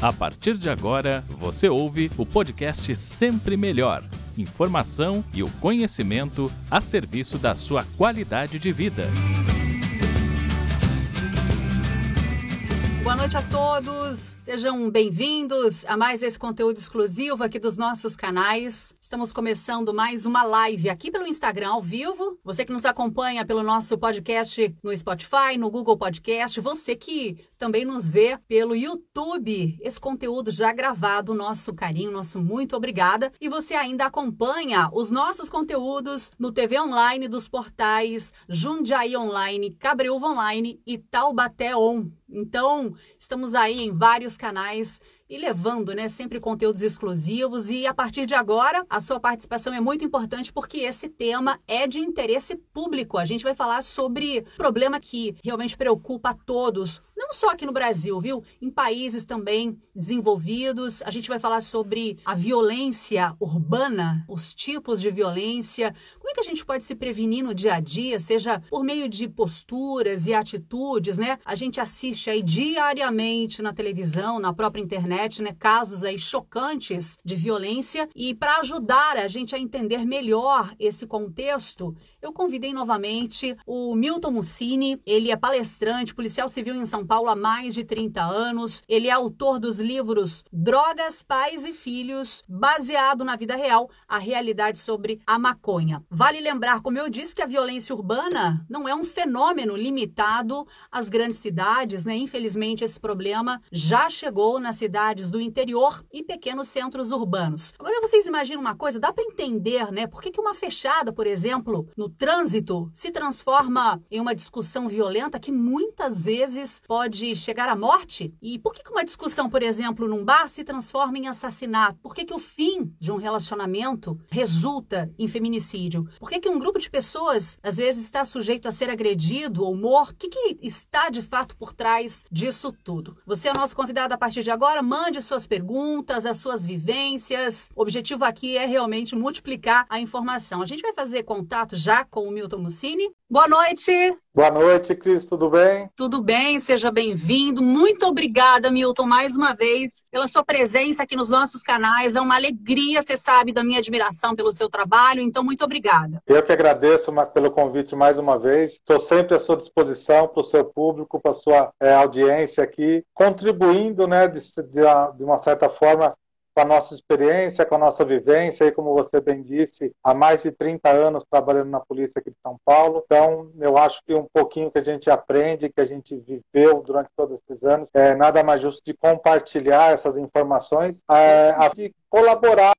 A partir de agora, você ouve o podcast Sempre Melhor. Informação e o conhecimento a serviço da sua qualidade de vida. Boa noite a todos, sejam bem-vindos a mais esse conteúdo exclusivo aqui dos nossos canais. Estamos começando mais uma live aqui pelo Instagram ao vivo. Você que nos acompanha pelo nosso podcast no Spotify, no Google Podcast, você que também nos vê pelo YouTube. Esse conteúdo já gravado, nosso carinho, nosso muito obrigada. E você ainda acompanha os nossos conteúdos no TV Online dos portais Jundiaí Online, Cabreúva Online e Taubaté On. Então, estamos aí em vários canais e levando, né, sempre conteúdos exclusivos. E a partir de agora, a sua participação é muito importante porque esse tema é de interesse público. A gente vai falar sobre problema que realmente preocupa a todos, não só aqui no Brasil, viu? Em países também desenvolvidos. A gente vai falar sobre a violência urbana, os tipos de violência, como é que a gente pode se prevenir no dia a dia, seja por meio de posturas e atitudes, né? A gente assiste aí diariamente na televisão, na própria internet, né, casos aí chocantes de violência e para ajudar a gente a entender melhor esse contexto, eu convidei novamente o Milton Mussini, ele é palestrante, policial civil em São Paulo há mais de 30 anos. Ele é autor dos livros Drogas, Pais e Filhos, baseado na vida real, a realidade sobre a maconha. Vale lembrar, como eu disse, que a violência urbana não é um fenômeno limitado às grandes cidades, né? Infelizmente, esse problema já chegou nas cidades do interior e pequenos centros urbanos. Agora, vocês imaginam uma coisa? Dá para entender, né? Por que, que uma fechada, por exemplo, no trânsito se transforma em uma discussão violenta que muitas vezes pode pode chegar à morte? E por que uma discussão, por exemplo, num bar se transforma em assassinato? Por que, que o fim de um relacionamento resulta em feminicídio? Por que, que um grupo de pessoas, às vezes, está sujeito a ser agredido ou morto? O que, que está, de fato, por trás disso tudo? Você é o nosso convidado a partir de agora. Mande suas perguntas, as suas vivências. O objetivo aqui é realmente multiplicar a informação. A gente vai fazer contato já com o Milton Mussini. Boa noite! Boa noite, Cris, tudo bem? Tudo bem, seja bem-vindo. Muito obrigada, Milton, mais uma vez, pela sua presença aqui nos nossos canais. É uma alegria, você sabe, da minha admiração pelo seu trabalho, então muito obrigada. Eu que agradeço pelo convite mais uma vez. Estou sempre à sua disposição para o seu público, para a sua é, audiência aqui, contribuindo, né, de, de, de uma certa forma, com a nossa experiência, com a nossa vivência, e como você bem disse, há mais de 30 anos trabalhando na polícia aqui de São Paulo. Então, eu acho que um pouquinho que a gente aprende, que a gente viveu durante todos esses anos, é nada mais justo de compartilhar essas informações, é, de colaborar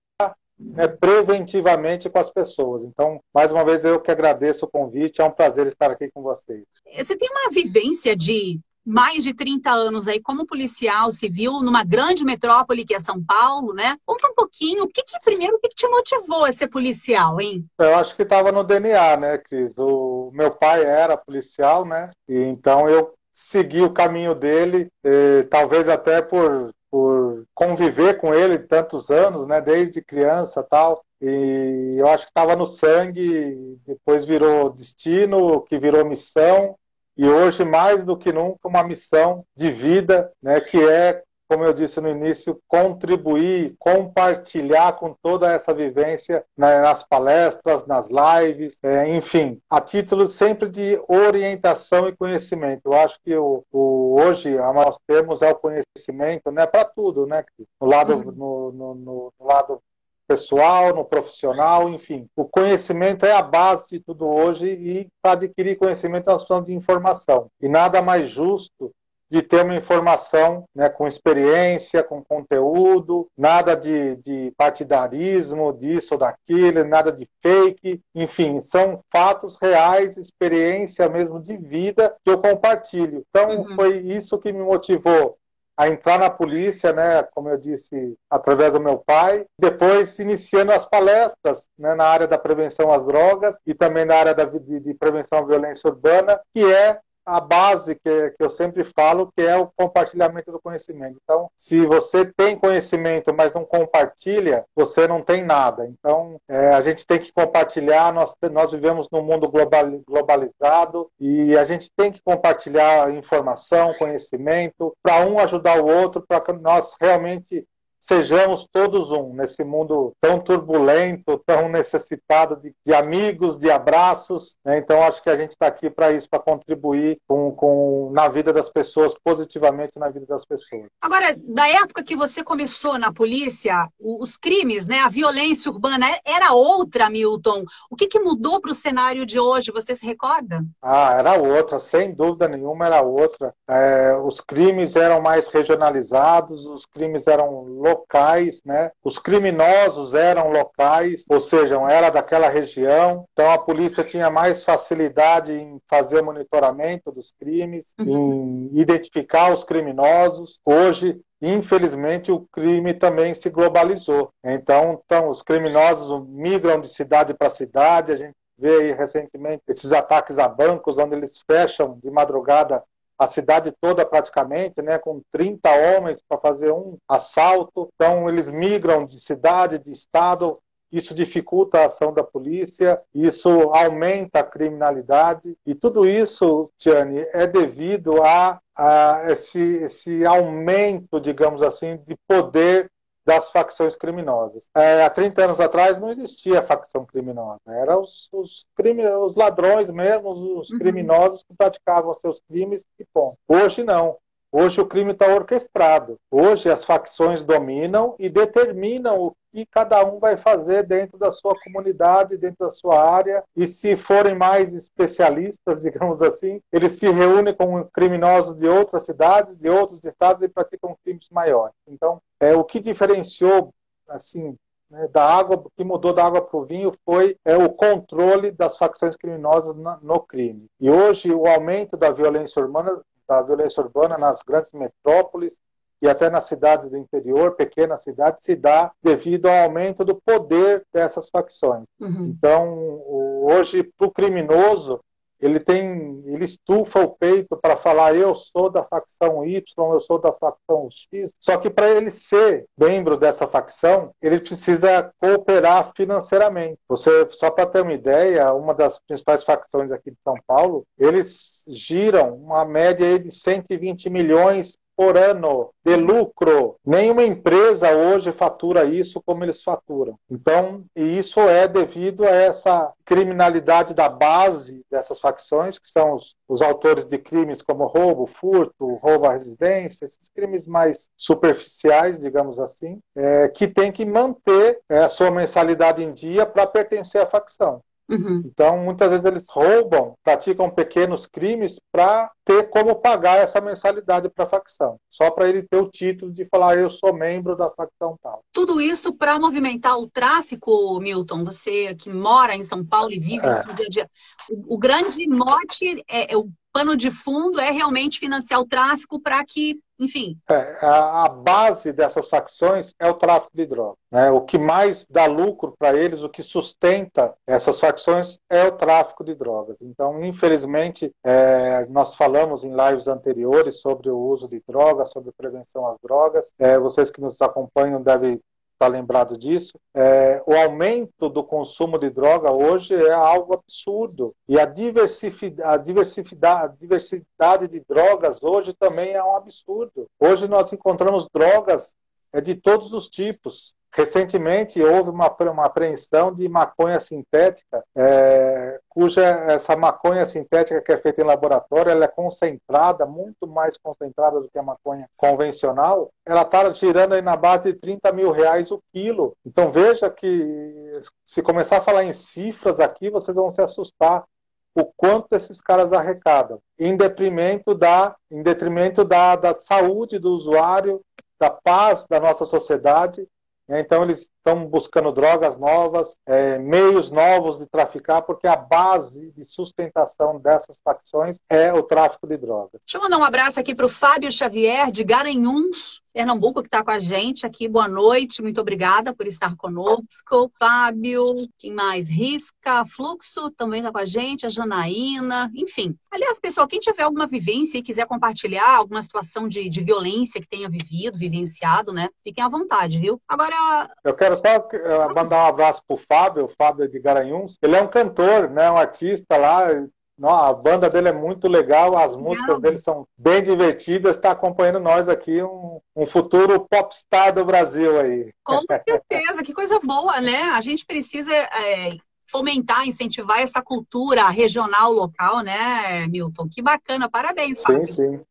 né, preventivamente com as pessoas. Então, mais uma vez, eu que agradeço o convite, é um prazer estar aqui com vocês. Você tem uma vivência de mais de 30 anos aí como policial civil numa grande metrópole que é São Paulo, né? Conta um pouquinho, o que, que primeiro, o que, que te motivou a ser policial, hein? Eu acho que estava no DNA, né, Cris? O meu pai era policial, né? E então eu segui o caminho dele, e, talvez até por, por conviver com ele tantos anos, né? Desde criança tal. E eu acho que estava no sangue, depois virou destino, que virou missão, e hoje, mais do que nunca, uma missão de vida, né, que é, como eu disse no início, contribuir, compartilhar com toda essa vivência né, nas palestras, nas lives, é, enfim, a título sempre de orientação e conhecimento. Eu acho que o, o hoje nós temos é o conhecimento né, para tudo, né? No lado, uhum. no, no, no lado pessoal, no profissional, enfim. O conhecimento é a base de tudo hoje e para adquirir conhecimento nós precisamos de informação. E nada mais justo de ter uma informação né, com experiência, com conteúdo, nada de, de, partidarismo, disso ou daquilo, nada de fake, enfim, são fatos reais, experiência mesmo de vida que eu compartilho. Então, uhum. foi isso que me motivou a entrar na polícia, né, como eu disse, através do meu pai, depois iniciando as palestras né, na área da prevenção às drogas e também na área da, de, de prevenção à violência urbana, que é a base que, que eu sempre falo, que é o compartilhamento do conhecimento. Então, se você tem conhecimento, mas não compartilha, você não tem nada. Então, é, a gente tem que compartilhar. Nós, nós vivemos num mundo global, globalizado e a gente tem que compartilhar informação, conhecimento, para um ajudar o outro, para que nós realmente sejamos todos um nesse mundo tão turbulento, tão necessitado de, de amigos, de abraços. Né? Então, acho que a gente está aqui para isso, para contribuir com, com, na vida das pessoas, positivamente na vida das pessoas. Agora, da época que você começou na polícia, os crimes, né, a violência urbana era outra, Milton. O que, que mudou para o cenário de hoje? Você se recorda? Ah, era outra, sem dúvida nenhuma era outra. É, os crimes eram mais regionalizados, os crimes eram locais, né? Os criminosos eram locais, ou seja, era daquela região. Então a polícia tinha mais facilidade em fazer monitoramento dos crimes, uhum. em identificar os criminosos. Hoje Infelizmente, o crime também se globalizou. Então, então os criminosos migram de cidade para cidade. A gente vê aí recentemente esses ataques a bancos, onde eles fecham de madrugada a cidade toda praticamente, né, com 30 homens para fazer um assalto. Então eles migram de cidade, de estado. Isso dificulta a ação da polícia, isso aumenta a criminalidade e tudo isso, Tiane, é devido a, a esse, esse aumento, digamos assim, de poder das facções criminosas. É, há 30 anos atrás não existia facção criminosa, eram os, os, crime, os ladrões mesmo, os uhum. criminosos que praticavam seus crimes e ponto. Hoje não. Hoje o crime está orquestrado. Hoje as facções dominam e determinam o que cada um vai fazer dentro da sua comunidade, dentro da sua área. E se forem mais especialistas, digamos assim, eles se reúnem com criminosos de outras cidades, de outros estados e praticam crimes maiores. Então, é, o que diferenciou assim né, da água, que mudou da água para o vinho foi é, o controle das facções criminosas no, no crime. E hoje o aumento da violência urbana, da violência urbana nas grandes metrópoles e até nas cidades do interior, pequenas cidades, se dá devido ao aumento do poder dessas facções. Uhum. Então, hoje, para o criminoso, ele tem, ele estufa o peito para falar eu sou da facção Y, eu sou da facção X. Só que para ele ser membro dessa facção, ele precisa cooperar financeiramente. Você só para ter uma ideia, uma das principais facções aqui de São Paulo, eles giram uma média de 120 milhões por ano de lucro. Nenhuma empresa hoje fatura isso como eles faturam. Então, e isso é devido a essa criminalidade da base dessas facções, que são os, os autores de crimes como roubo, furto, roubo à residência, esses crimes mais superficiais, digamos assim, é, que tem que manter é, a sua mensalidade em dia para pertencer à facção. Uhum. Então, muitas vezes eles roubam, praticam pequenos crimes para ter como pagar essa mensalidade para a facção, só para ele ter o título de falar eu sou membro da facção tal. Tudo isso para movimentar o tráfico, Milton. Você que mora em São Paulo e vive é. no dia a dia, o, o grande mote é, é o pano de fundo é realmente financiar o tráfico para que, enfim. É, a, a, base dessas facções é o tráfico de drogas. Né? O que mais dá lucro para eles, o que sustenta essas facções é o tráfico de drogas. Então, infelizmente, é, nós falamos em lives anteriores sobre o uso de drogas, sobre prevenção às drogas. É, vocês que nos acompanham devem está lembrado disso. É, o aumento do consumo de droga hoje é algo absurdo. E a diversidade, a diversidade, a diversidade de drogas hoje também é um absurdo. Hoje nós encontramos drogas é, de todos os tipos. Recentemente houve uma, uma apreensão de maconha sintética, é, cuja essa maconha sintética que é feita em laboratório, ela é concentrada, muito mais concentrada do que a maconha convencional. Ela está girando aí na base de 30 mil reais o quilo. Então veja que se começar a falar em cifras aqui, vocês vão se assustar o quanto esses caras arrecadam, em detrimento da, em detrimento da, da saúde do usuário, da paz da nossa sociedade? Então, eles estão buscando drogas novas, é, meios novos de traficar, porque a base de sustentação dessas facções é o tráfico de drogas. Deixa eu mandar um abraço aqui para o Fábio Xavier, de Garanhuns, Pernambuco, que está com a gente aqui. Boa noite, muito obrigada por estar conosco. Fábio, quem mais? Risca, Fluxo também está com a gente, a Janaína, enfim. Aliás, pessoal, quem tiver alguma vivência e quiser compartilhar alguma situação de, de violência que tenha vivido, vivenciado, né? Fiquem à vontade, viu? Agora. Eu quero só eh, mandar um abraço pro Fábio, o Fábio de Garanhuns. Ele é um cantor, né? Um artista lá, não, a banda dele é muito legal, as músicas dele são bem divertidas. Está acompanhando nós aqui, um, um futuro popstar do Brasil aí. Com certeza, que coisa boa, né? A gente precisa é, fomentar, incentivar essa cultura regional, local, né, Milton? Que bacana, parabéns, Fábio. Sim, sim.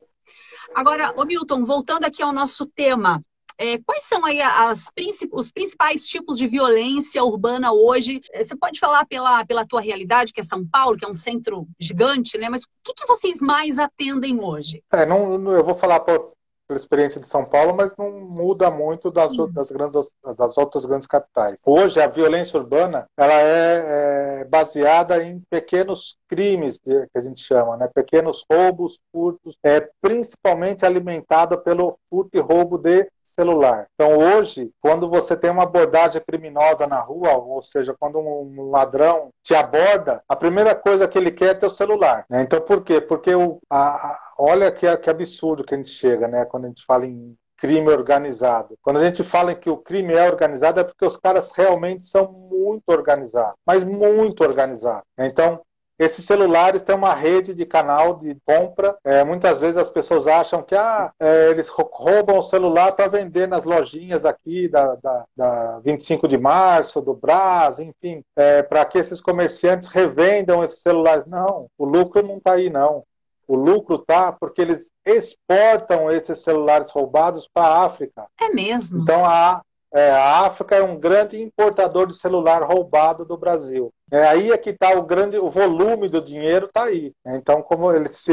Agora, ô Milton, voltando aqui ao nosso tema, é, quais são aí as, os principais tipos de violência urbana hoje? É, você pode falar pela, pela tua realidade, que é São Paulo, que é um centro gigante, né? Mas o que, que vocês mais atendem hoje? É, não, não eu vou falar por, pela experiência de São Paulo, mas não muda muito das, das, grandes, das outras grandes capitais. Hoje, a violência urbana ela é, é baseada em pequenos crimes, que a gente chama, né? pequenos roubos, furtos, é principalmente alimentada pelo furto e roubo de celular. Então, hoje, quando você tem uma abordagem criminosa na rua, ou seja, quando um ladrão te aborda, a primeira coisa que ele quer é teu celular. Né? Então, por quê? Porque o, a, a, olha que, que absurdo que a gente chega, né? Quando a gente fala em crime organizado. Quando a gente fala que o crime é organizado, é porque os caras realmente são muito organizados, mas muito organizados. Então, esses celulares têm uma rede de canal de compra. É, muitas vezes as pessoas acham que ah, é, eles roubam o celular para vender nas lojinhas aqui da, da, da 25 de março, do Brás, enfim, é, para que esses comerciantes revendam esses celulares. Não, o lucro não está aí, não. O lucro está porque eles exportam esses celulares roubados para a África. É mesmo? Então a, é, a África é um grande importador de celular roubado do Brasil. É aí é que está o grande, o volume do dinheiro está aí. Então, como eles se,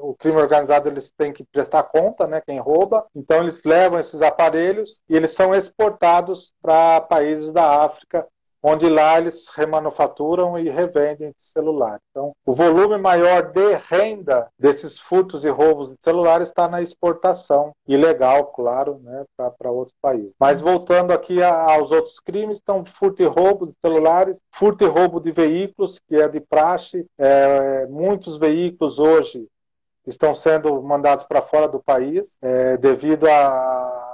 o crime organizado eles têm que prestar conta, né, quem rouba. Então eles levam esses aparelhos e eles são exportados para países da África onde lá eles remanufaturam e revendem celular. Então, o volume maior de renda desses furtos e roubos de celulares está na exportação, ilegal, claro, né, para outros países. Mas voltando aqui a, aos outros crimes, então, furto e roubo de celulares, furto e roubo de veículos, que é de praxe. É, muitos veículos hoje estão sendo mandados para fora do país é, devido a,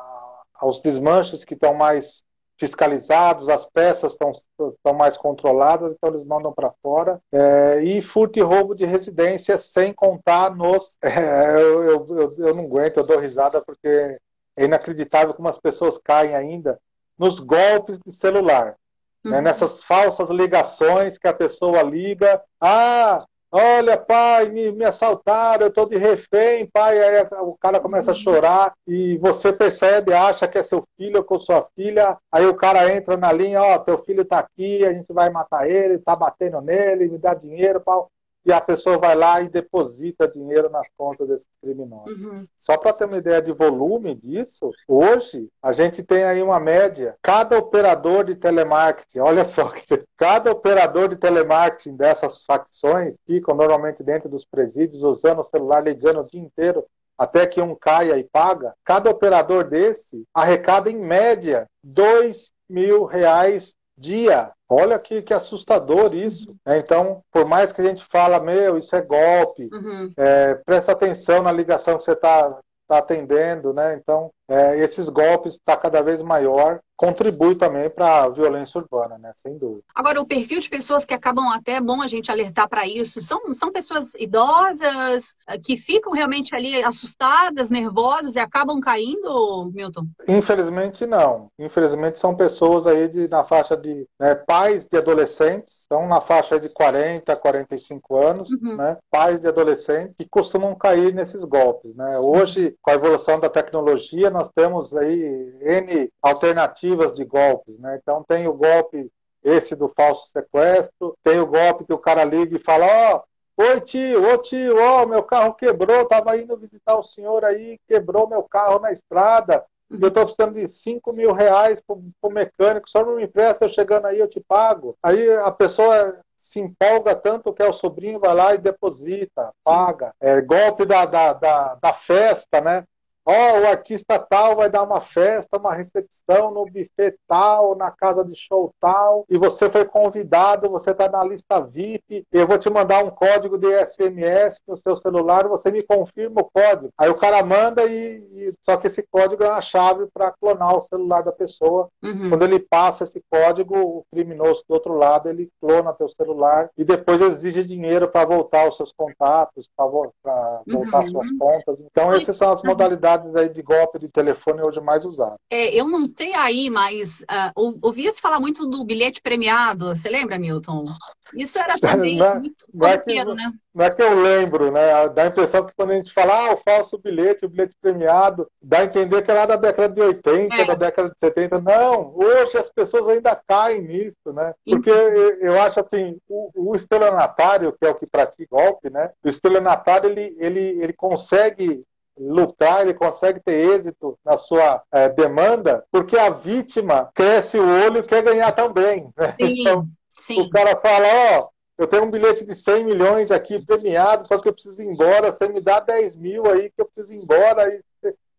aos desmanches que estão mais fiscalizados, as peças estão, estão mais controladas, então eles mandam para fora. É, e furto e roubo de residência, sem contar nos. É, eu, eu, eu, não aguento, eu dou risada porque é inacreditável como as pessoas caem ainda nos golpes de celular. Né, uhum. Né, nessas falsas ligações que a pessoa liga. Ah, Olha, pai, me, me assaltaram, eu estou de refém, pai. Aí o cara começa a uhum. chorar e você percebe, acha que é seu filho ou com sua filha. Aí o cara entra na linha: Ó, oh, teu filho está aqui, a gente vai matar ele, está batendo nele, me dá dinheiro, pau e a pessoa vai lá e deposita dinheiro nas contas desses criminosos. Uhum. Só para ter uma ideia de volume disso, hoje a gente tem aí uma média. Cada operador de telemarketing, olha só, cada operador de telemarketing dessas facções ficam normalmente dentro dos presídios usando o celular, ligando o dia inteiro até que um caia e paga, cada operador desse arrecada em média dois mil reais dia. Olha que, que assustador isso. Né? Então, por mais que a gente fala, meu, isso é golpe, uhum. é, presta atenção na ligação que você está tá atendendo, né? Então, é, esses golpes está cada vez maior contribui também para a violência urbana, né? Sem dúvida. Agora, o perfil de pessoas que acabam até é bom a gente alertar para isso, são, são pessoas idosas eh, que ficam realmente ali assustadas, nervosas e acabam caindo, Milton? Infelizmente não. Infelizmente são pessoas aí de, na faixa de né, pais de adolescentes, estão na faixa de 40, 45 anos, uhum. né? Pais de adolescentes que costumam cair nesses golpes, né? Hoje, com a evolução da tecnologia, nós temos aí N alternativas de golpes, né? Então tem o golpe esse do falso sequestro, tem o golpe que o cara liga e fala, ó, oh, oi tio, ô tio, ó, oh, meu carro quebrou, tava indo visitar o senhor aí, quebrou meu carro na estrada, eu estou precisando de 5 mil reais para o mecânico, só não me empresta, eu chegando aí eu te pago. Aí a pessoa se empolga tanto que é o sobrinho vai lá e deposita, paga. É golpe da, da, da, da festa, né? Ó, oh, o artista tal vai dar uma festa, uma recepção no buffet tal, na casa de show tal, e você foi convidado, você está na lista VIP, eu vou te mandar um código de SMS no seu celular, você me confirma o código. Aí o cara manda e, e só que esse código é uma chave para clonar o celular da pessoa. Uhum. Quando ele passa esse código, o criminoso do outro lado ele clona teu celular e depois exige dinheiro para voltar os seus contatos, para voltar uhum. suas contas. Então essas são as modalidades aí de golpe de telefone hoje mais usado. É, eu não sei aí, mas uh, ouvia-se falar muito do bilhete premiado. Você lembra, Milton? Isso era também não, é- muito não é que, né? Não é que eu lembro, né? Dá a impressão que quando a gente fala, ah, o falso bilhete, o bilhete premiado, dá a entender que é lá da década de 80, é. da década de 70. Não, hoje as pessoas ainda caem nisso, né? Porque eu acho assim, o, o estelionatário, que é o que pratica golpe, né? O estelionatário, ele, ele, ele consegue lutar, ele consegue ter êxito na sua é, demanda, porque a vítima cresce o olho e quer ganhar também. Né? Sim, então, sim. o cara fala, ó, oh, eu tenho um bilhete de 100 milhões aqui premiado, só que eu preciso ir embora, você me dá 10 mil aí que eu preciso ir embora, e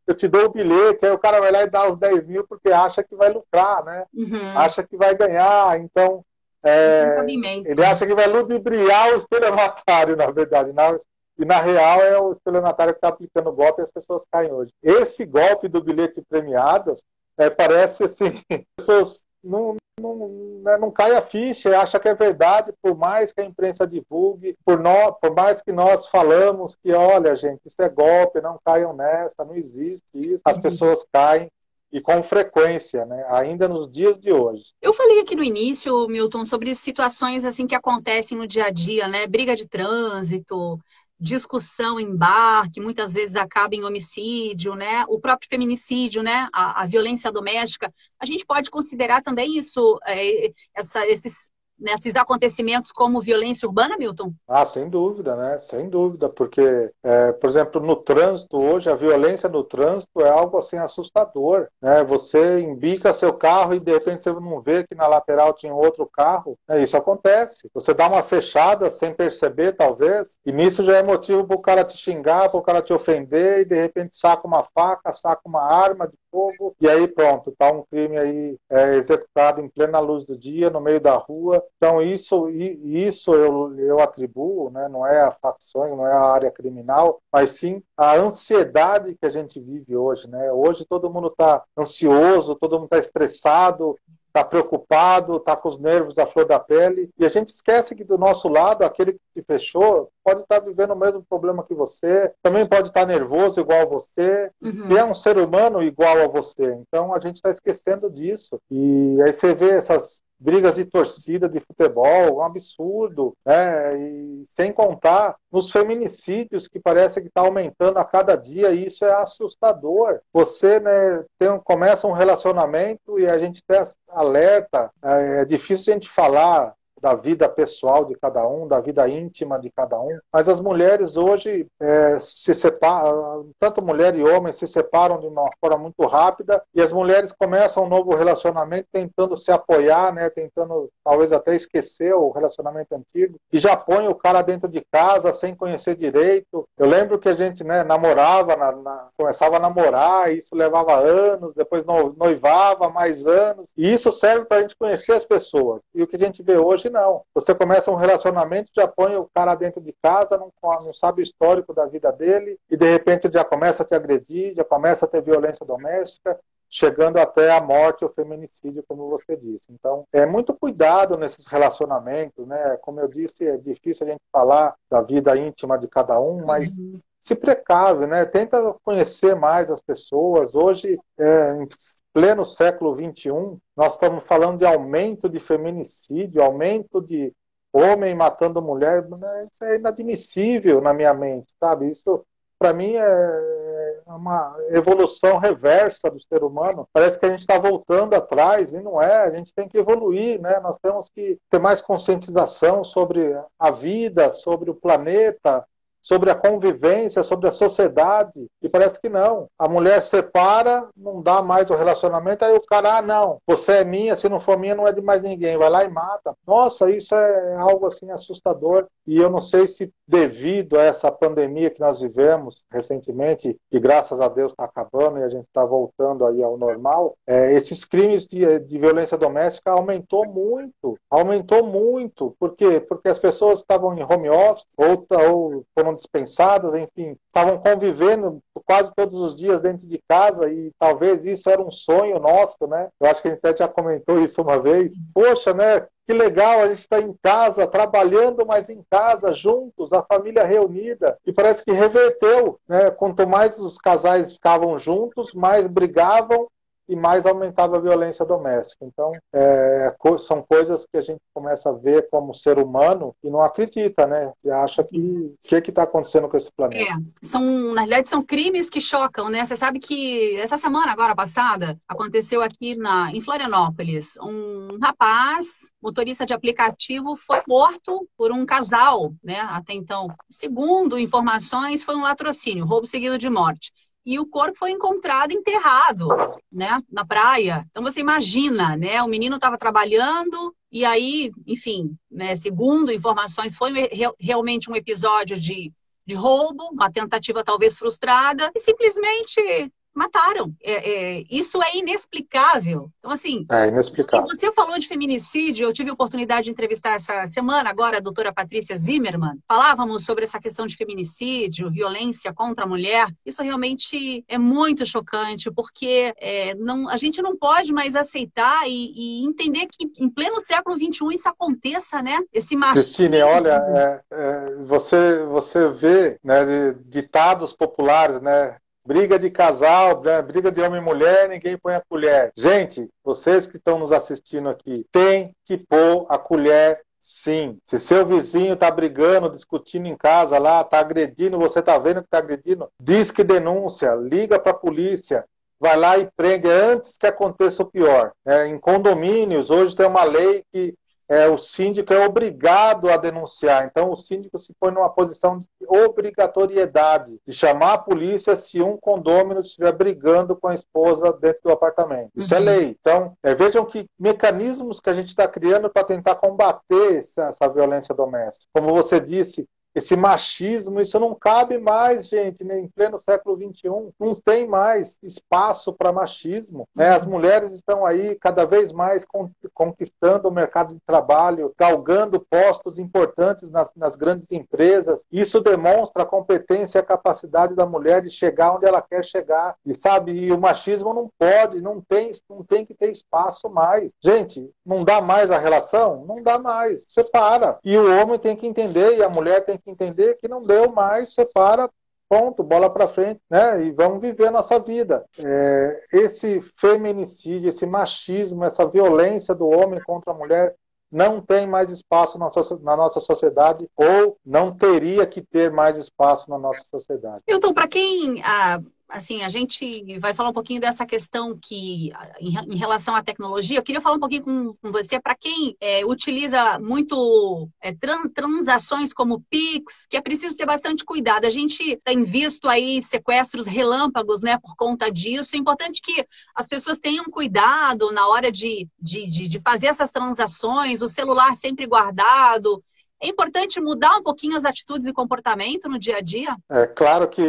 eu te dou o bilhete, aí o cara vai lá e dá os 10 mil porque acha que vai lucrar, né? Uhum. Acha que vai ganhar, então... É, ele acha que vai ludibriar o estelionatário, na verdade. Na, e na real é o estelionatário que está aplicando o golpe e as pessoas caem hoje. Esse golpe do bilhete premiado é, parece assim, as pessoas não, não, né, não cai a ficha, acha que é verdade, por mais que a imprensa divulgue, por, nós, por mais que nós falamos que, olha, gente, isso é golpe, não caiam nessa, não existe isso, as uhum. pessoas caem e com frequência, né? ainda nos dias de hoje. Eu falei aqui no início, Milton, sobre situações assim que acontecem no dia a dia, né? Briga de trânsito, discussão em muitas vezes acaba em homicídio, né? O próprio feminicídio, né? A, a violência doméstica. A gente pode considerar também isso, é, essa, esses nesses acontecimentos como violência urbana, Milton? Ah, sem dúvida, né? Sem dúvida, porque, é, por exemplo, no trânsito hoje, a violência no trânsito é algo assim assustador, né? Você embica seu carro e de repente você não vê que na lateral tinha outro carro, né? Isso acontece. Você dá uma fechada sem perceber, talvez, e nisso já é motivo para o cara te xingar, para o cara te ofender e de repente saca uma faca, saca uma arma de fogo, e aí pronto, está um crime aí é, executado em plena luz do dia, no meio da rua. Então isso, isso eu, eu atribuo, né, não é a facções, não é a área criminal, mas sim a ansiedade que a gente vive hoje. Né? Hoje todo mundo está ansioso, todo mundo está estressado, está preocupado, está com os nervos da flor da pele, e a gente esquece que do nosso lado, aquele que se fechou pode estar tá vivendo o mesmo problema que você, também pode estar tá nervoso igual a você, uhum. e é um ser humano igual a você. Então a gente está esquecendo disso. E aí você vê essas brigas de torcida de futebol, um absurdo, né? E sem contar nos feminicídios que parece que está aumentando a cada dia e isso é assustador. Você, né, tem, começa um relacionamento e a gente alerta, é, é difícil a gente falar da vida pessoal de cada um, da vida íntima de cada um. Mas as mulheres hoje é, se separam, tanto mulher e homem se separam de uma forma muito rápida e as mulheres começam um novo relacionamento tentando se apoiar, né, tentando talvez até esquecer o relacionamento antigo e já põe o cara dentro de casa sem conhecer direito. Eu lembro que a gente né, namorava, na, na, começava a namorar, isso levava anos, depois noivava mais anos e isso serve para a gente conhecer as pessoas. E o que a gente vê hoje não. Você começa um relacionamento, já põe o cara dentro de casa, não, não sabe o histórico da vida dele, e de repente já começa a te agredir, já começa a ter violência doméstica, chegando até a morte ou feminicídio, como você disse. Então, é muito cuidado nesses relacionamentos, né? Como eu disse, é difícil a gente falar da vida íntima de cada um, mas uhum. se precave, né? Tenta conhecer mais as pessoas. Hoje, é, pleno século XXI, nós estamos falando de aumento de feminicídio, aumento de homem matando mulher, né? isso é inadmissível na minha mente, sabe? Isso, para mim, é uma evolução reversa do ser humano. Parece que a gente está voltando atrás, e não é, a gente tem que evoluir, né? Nós temos que ter mais conscientização sobre a vida, sobre o planeta, sobre a convivência, sobre a sociedade. E parece que não. A mulher separa, não dá mais o relacionamento, aí o cara, ah, não, você é minha, se não for minha, não é de mais ninguém. Vai lá e mata. Nossa, isso é algo assim assustador. E eu não sei se devido a essa pandemia que nós vivemos recentemente, que graças a Deus está acabando e a gente está voltando aí ao normal, é, esses crimes de, de violência doméstica aumentou muito, aumentou muito. Por quê? Porque as pessoas estavam em home office ou, ou foram dispensadas, enfim, estavam convivendo quase todos os dias dentro de casa e talvez isso era um sonho nosso, né? Eu acho que a gente até já comentou isso uma vez. Poxa, né? Que legal, a gente está em casa, trabalhando, mas em casa, juntos, a família reunida. E parece que reverteu, né? Quanto mais os casais ficavam juntos, mais brigavam e mais aumentava a violência doméstica. Então, é, são coisas que a gente começa a ver como ser humano e não acredita, né? E acha que o que está acontecendo com esse planeta. É, são, na realidade, são crimes que chocam, né? Você sabe que essa semana, agora passada, aconteceu aqui na, em Florianópolis. Um rapaz, motorista de aplicativo, foi morto por um casal, né? Até então, segundo informações, foi um latrocínio, roubo seguido de morte e o corpo foi encontrado enterrado, né, na praia. Então você imagina, né, o menino estava trabalhando e aí, enfim, né, segundo informações, foi realmente um episódio de, de roubo, uma tentativa talvez frustrada, e simplesmente mataram. É, é, isso é inexplicável. Então, assim. É inexplicável. Você falou de feminicídio, eu tive a oportunidade de entrevistar essa semana agora a doutora Patrícia Zimmermann. Falávamos sobre essa questão de feminicídio, violência contra a mulher. Isso realmente é muito chocante, porque é, não, a gente não pode mais aceitar e, e, entender que em pleno século XXI isso aconteça, né? Esse machismo. Cristine, olha, é, é, você, você vê né, ditados populares, né? Briga de casal, né? briga de homem e mulher, ninguém põe a colher. Gente, vocês que estão nos assistindo aqui, tem que pôr a colher Sim. Se seu vizinho está brigando, discutindo em casa lá, está agredindo, você está vendo que está agredindo, diz que denúncia, liga para a polícia, vai lá e prende antes que aconteça o pior. É, em condomínios, hoje tem uma lei que é, o síndico é obrigado a denunciar. Então, o síndico se põe numa posição de obrigatoriedade de chamar a polícia se um condômino estiver brigando com a esposa dentro do apartamento. Isso é uhum. é lei. Então, é, vejam que mecanismos que a gente está criando para tentar combater essa, essa violência doméstica. Como você disse, esse machismo, isso não cabe mais, gente, né? em pleno século XXI. Não tem mais espaço para machismo. Né? As mulheres estão aí cada vez mais conquistando o mercado de trabalho, galgando postos importantes nas, nas grandes empresas. Isso demonstra a competência e a capacidade da mulher de chegar onde ela quer chegar. E sabe, e o machismo não pode, não tem, não tem que ter espaço mais. Gente, não dá mais a relação? Não dá mais. Separa. E o homem tem que entender e a mulher tem que entender que não deu mais, separa, ponto, bola para frente, né? E vamos viver a nossa vida. É, esse feminicídio, esse machismo, essa violência do homem contra a mulher não tem mais espaço na, na nossa sociedade ou não teria que ter mais espaço na nossa sociedade. Milton, para quem ah, assim, a gente vai falar um pouquinho dessa questão que, em, relação à tecnologia, eu queria falar um pouquinho com, com você, para quem é, utiliza muito é, tran, transações como Pix, que é preciso ter bastante cuidado. A gente tem visto aí sequestros relâmpagos, né, por conta disso. É importante que as pessoas tenham cuidado na hora de, de, de, de fazer essas transações, o celular sempre guardado, é importante mudar um pouquinho as atitudes e comportamento no dia a dia? É claro que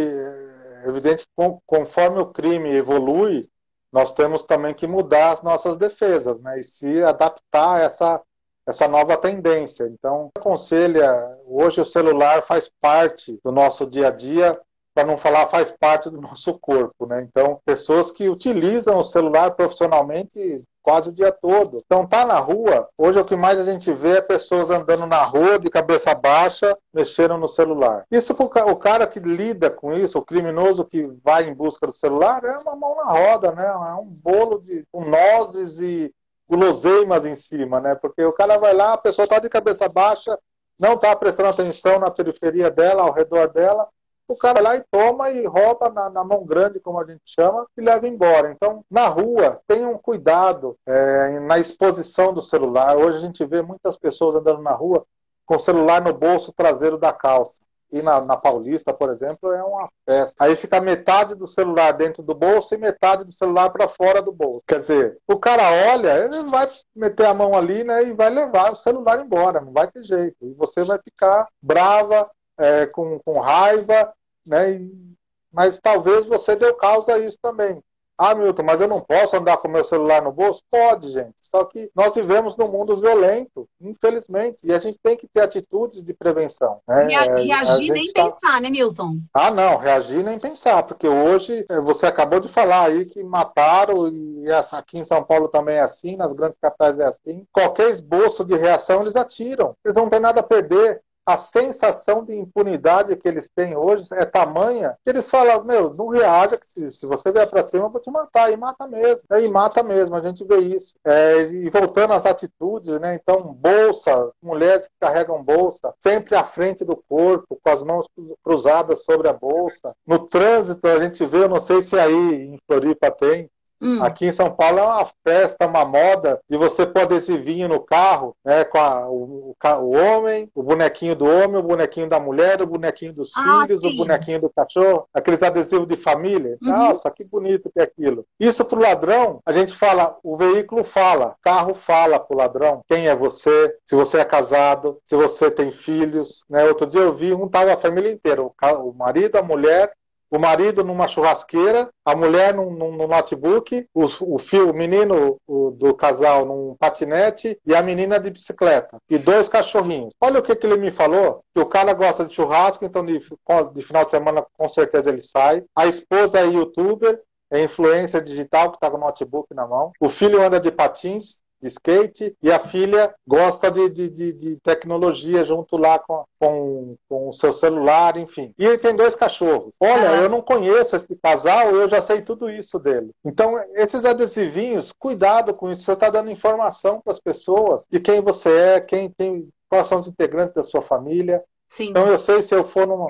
evidente que conforme o crime evolui, nós temos também que mudar as nossas defesas, né? E se adaptar a essa, essa nova tendência. Então, aconselha, hoje o celular faz parte do nosso dia a dia, para não falar faz parte do nosso corpo, né? Então, pessoas que utilizam o celular profissionalmente quase o dia todo. Então tá na rua, hoje o que mais a gente vê é pessoas andando na rua de cabeça baixa, mexendo no celular. Isso o cara que lida com isso, o criminoso que vai em busca do celular, é uma mão na roda, né? É um bolo de com nozes e guloseimas em cima, né? Porque o cara vai lá, a pessoa tá de cabeça baixa, não tá prestando atenção na periferia dela, ao redor dela, o cara lá e toma e rouba na, na, mão grande, como a gente chama, e leva embora. Então, na rua, tenham cuidado é, na exposição do celular. Hoje a gente vê muitas pessoas andando na rua com o celular no bolso traseiro da calça. e na, na, Paulista, por exemplo, é uma festa. Aí fica metade do celular dentro do bolso e metade do celular para fora do bolso. Quer dizer, o cara olha, ele vai meter a mão ali né, e vai levar o celular embora, não vai ter jeito. E você vai ficar brava, é, com, com raiva, né? E, mas talvez você deu causa a isso também. Ah, Milton, mas eu não posso andar com meu celular no bolso? Pode, gente. Só que nós vivemos num mundo violento, infelizmente, e a gente tem que ter atitudes de prevenção. Né? Reagir nem tá... pensar, né, Milton? Ah, não, reagir nem pensar, porque hoje é, você acabou de falar aí que mataram, e aqui em São Paulo também é assim, nas grandes capitais é assim. Qualquer esboço de reação eles atiram. Eles não têm nada a perder a sensação de impunidade que eles têm hoje é tamanha que eles falam, meu, não reaja, que se, se você vier para cima, eu vou te matar, e mata mesmo, e mata mesmo, a gente vê isso. É, e voltando às atitudes, né, então, bolsa, mulheres que carregam bolsa, sempre à frente do corpo, com as mãos cruzadas sobre a bolsa. No trânsito, a gente vê, eu não sei se aí em Floripa tem, Hum. Aqui em São Paulo é uma festa, uma moda de você pôr esse vinho no carro, né? Com a, o, o, homem, o bonequinho do homem, o bonequinho da mulher, o bonequinho dos ah, filhos, sim. o bonequinho do cachorro, aqueles adesivos de família. Uhum. Nossa, que bonito que é aquilo. Isso pro ladrão, a gente fala, o veículo fala, carro fala pro ladrão quem é você, se você é casado, se você tem filhos. Né? Outro dia eu vi um tava a família inteira, o, o marido, a mulher o marido numa churrasqueira, a mulher num, num, num notebook, o, o, filho, o menino o, do casal num patinete e a menina de bicicleta. E dois cachorrinhos. Olha o que, que ele me falou, que o cara gosta de churrasco, então de, de final de semana com certeza ele sai. A esposa é youtuber, é influência digital que está com o notebook na mão. O filho anda de patins, skate e a filha gosta de, de, de, de tecnologia junto lá com, com, com, o seu celular, enfim. E ele tem dois cachorros. Olha, eu não conheço esse casal, eu já sei tudo isso dele. Então, esses adesivinhos, cuidado com isso. Você está dando informação para as pessoas de quem você é, quem tem, quais são os integrantes da sua família. Sim. Então, eu sei se eu for numa.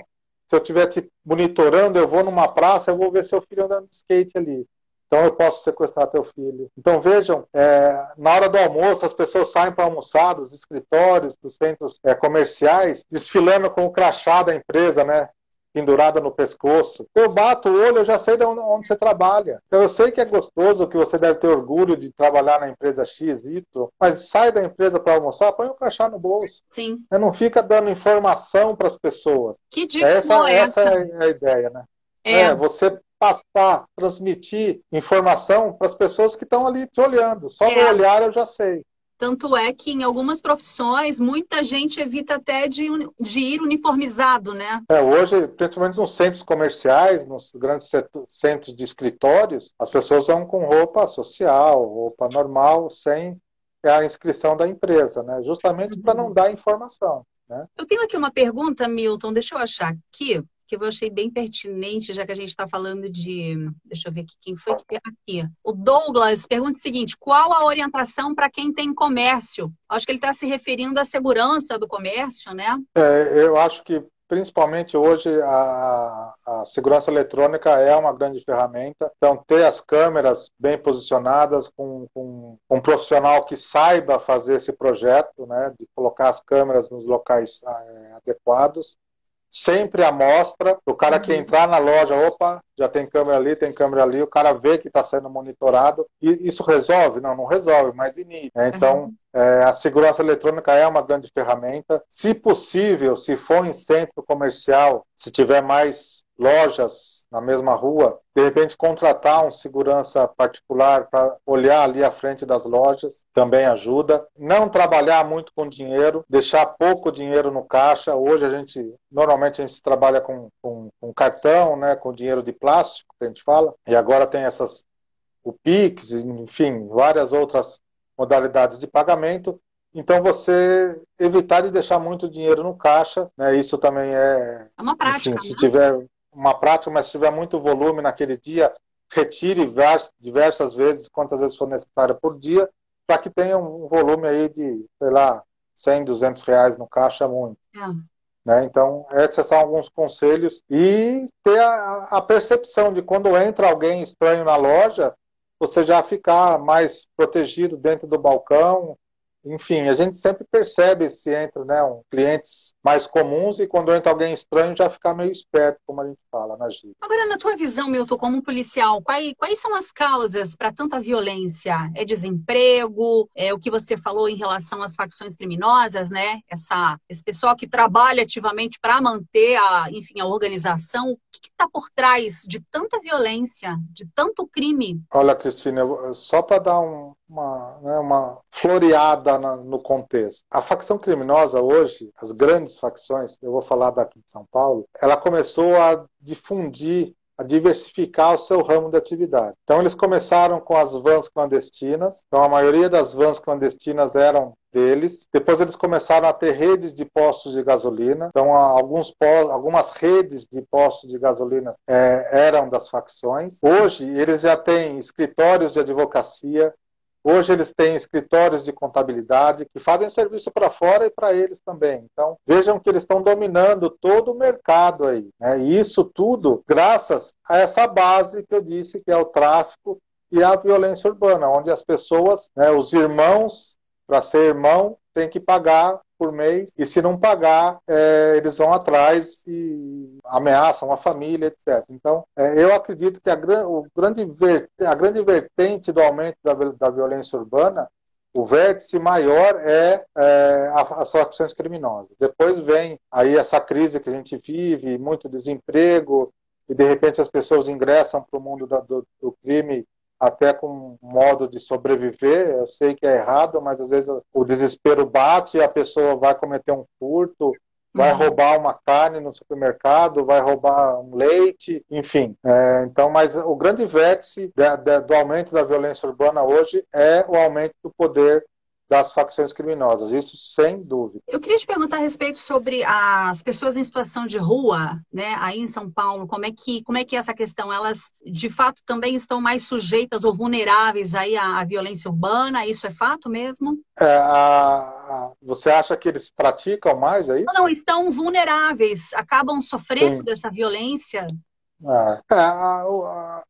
Se eu estiver te monitorando, eu vou numa praça, eu vou ver seu filho andando de skate ali. Então eu posso sequestrar teu filho. Então vejam, é, na hora do almoço as pessoas saem para almoçar dos escritórios, dos centros é, comerciais, desfilando com o crachá da empresa, né? Pendurada no pescoço. Eu bato o olho, eu já sei de onde, você trabalha. Então eu sei que é gostoso, que você deve ter orgulho de trabalhar na empresa X, Y, mas sai da empresa para almoçar, põe o crachá no bolso. Sim. Você não fica dando informação para as pessoas. Que dica essa, essa é a ideia, né? É. é, você passar, transmitir informação para as pessoas que estão ali te olhando. Só é. olhar eu já sei. Tanto é que em algumas profissões muita gente evita até de, de ir uniformizado, né? É, hoje, principalmente nos centros comerciais, nos grandes centros de escritórios, as pessoas vão com roupa social, roupa normal, sem a inscrição da empresa, né? Justamente uhum. para não dar informação. Né? Eu tenho aqui uma pergunta, Milton, deixa eu achar aqui que eu achei bem pertinente, já que a gente está falando de. Deixa eu ver aqui quem foi que aqui. O Douglas pergunta o seguinte: qual a orientação para quem tem comércio? Acho que ele está se referindo à segurança do comércio, né? É, eu acho que principalmente hoje a, a, segurança eletrônica é uma grande ferramenta. Então, ter as câmeras bem posicionadas com, com, um profissional que saiba fazer esse projeto, né, de colocar as câmeras nos locais é, adequados, sempre a mostra. O cara que uhum. entrar na loja, opa, já tem câmera ali, tem câmera ali, o cara vê que está sendo monitorado. E isso resolve? Não, não resolve, mas inibe. Né? Então, uhum. é, a segurança eletrônica é uma grande ferramenta. Se possível, se for em centro comercial, se tiver mais lojas na mesma rua, de repente contratar um segurança particular para olhar ali à frente das lojas também ajuda. Não trabalhar muito com dinheiro, deixar pouco dinheiro no caixa. Hoje a gente normalmente a gente trabalha com, com, com cartão, né, com dinheiro de plástico que a gente fala, e agora tem essas o Pix, enfim, várias outras modalidades de pagamento. Então você evitar de deixar muito dinheiro no caixa, né? Isso também é, é uma prática. Enfim, se né? tiver uma prática, mas se tiver muito volume naquele dia, retire diversas vezes, quantas vezes for necessário por dia, para que tenha um volume aí de, sei lá, 100, 200 reais no caixa, muito. É. Né? Então, esses são alguns conselhos. E ter a, a, percepção de quando entra alguém estranho na loja, você já ficar mais protegido dentro do balcão, enfim, a gente sempre percebe se entra né, um, clientes mais comuns e quando entra alguém estranho já fica meio esperto, como a gente fala na gíria. Agora, na tua visão, Milton, como policial, quais, quais são as causas para tanta violência? É desemprego? É o que você falou em relação às facções criminosas, né? Essa, esse pessoal que trabalha ativamente para manter a, enfim, a organização. O que está por trás de tanta violência, de tanto crime? Olha, Cristina, só para dar um, uma, né, uma floreada na, no contexto. A facção criminosa hoje, as grandes facções, eu vou falar daqui de São Paulo, ela começou a difundir a diversificar o seu ramo de atividade. Então eles começaram com as vans clandestinas. Então a maioria das vans clandestinas eram deles. Depois eles começaram a ter redes de postos de gasolina. Então alguns algumas redes de postos de gasolina é, eram das facções. Hoje eles já têm escritórios de advocacia, Hoje eles têm escritórios de contabilidade que fazem serviço para fora e para eles também. Então, vejam que eles estão dominando todo o mercado aí. Né? E isso tudo graças a essa base que eu disse, que é o tráfico e a violência urbana, onde as pessoas, né, os irmãos, para ser irmão, tem que pagar por mês, e se não pagar, é, eles vão atrás e ameaçam a família, etc. Então, é, eu acredito que a, o grande a grande vertente do aumento da, da violência urbana o vértice maior é, é, as facções criminosas. Depois vem aí essa crise que a gente vive, muito desemprego, e de repente as pessoas ingressam para o mundo da, do, do, crime até com um modo de sobreviver. Eu sei que é errado, mas às vezes o desespero bate e a pessoa vai cometer um furto, vai uhum. roubar uma carne no supermercado, vai roubar um leite, enfim. É, então, mas o grande vértice de, de, do aumento da violência urbana hoje é o aumento do poder das facções criminosas, isso sem dúvida. Eu queria te perguntar a respeito sobre as pessoas em situação de rua, né, aí em São Paulo, como é que, como é, que é essa questão? Elas, de fato, também estão mais sujeitas ou vulneráveis aí à, à violência urbana? Isso é fato mesmo? É, a, você acha que eles praticam mais aí? Não, não, estão vulneráveis, acabam sofrendo Sim. dessa violência. É, a, a,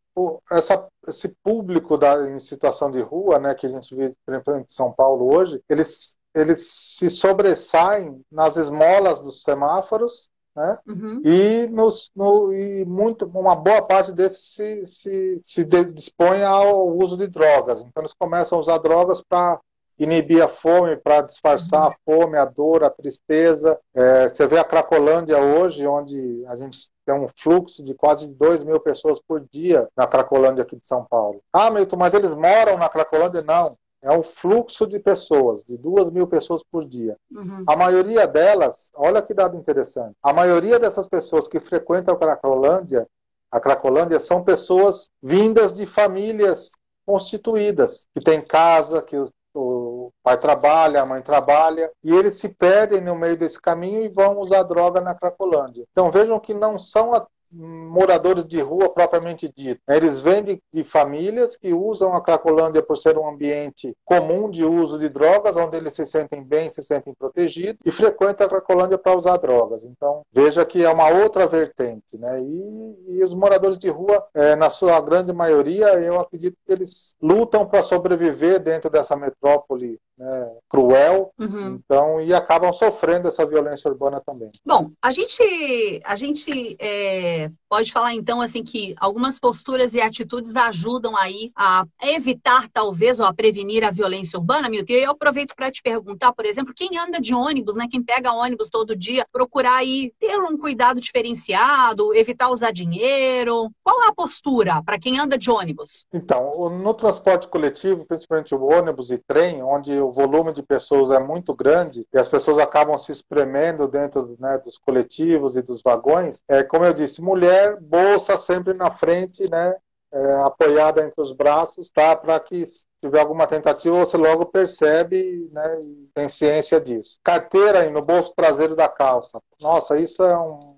essa, esse público da, em situação de rua, né, que a gente vê, por exemplo, em São Paulo hoje, eles, eles se sobressaem nas esmolas dos semáforos, né? Uhum. E, nos, no, e muito, uma boa parte desses se, se, se dispõe ao uso de drogas. Então, eles começam a usar drogas para inibir a fome, para disfarçar a fome, a dor, a tristeza. É, você vê a Cracolândia hoje, onde a gente tem um fluxo de quase 2 mil pessoas por dia na Cracolândia aqui de São Paulo. Ah, Milton, mas eles moram na Cracolândia? Não. É um fluxo de pessoas, de duas mil pessoas por dia. Uhum. A maioria delas, olha que dado interessante, a maioria dessas pessoas que frequentam a Cracolândia, a Cracolândia são pessoas vindas de famílias constituídas, que têm casa, que os o pai trabalha, a mãe trabalha, e eles se perdem no meio desse caminho e vão usar droga na Cracolândia. Então vejam que não são moradores de rua propriamente dito. Eles vêm de, de, famílias que usam a Cracolândia por ser um ambiente comum de uso de drogas, onde eles se sentem bem, se sentem protegidos, e frequentam a Cracolândia para usar drogas. Então, veja que é uma outra vertente. Né? E, e os moradores de rua, é, na sua grande maioria, eu acredito que eles lutam para sobreviver dentro dessa metrópole né, cruel, uhum. então e acabam sofrendo essa violência urbana também. Bom, a gente a gente é, pode falar então assim que algumas posturas e atitudes ajudam aí a evitar talvez ou a prevenir a violência urbana, Milton. E eu aproveito para te perguntar, por exemplo, quem anda de ônibus, né, quem pega ônibus todo dia, procurar aí ter um cuidado diferenciado, evitar usar dinheiro. Qual é a postura para quem anda de ônibus? Então, no transporte coletivo, principalmente o ônibus e trem, onde o volume de pessoas é muito grande e as pessoas acabam se espremendo dentro né, dos coletivos e dos vagões, é, como eu disse, mulher, bolsa sempre na frente, né, é, apoiada entre os braços, tá, para que se tiver alguma tentativa, você logo percebe né, e tem ciência disso. Carteira aí no bolso traseiro da calça. Nossa, isso é um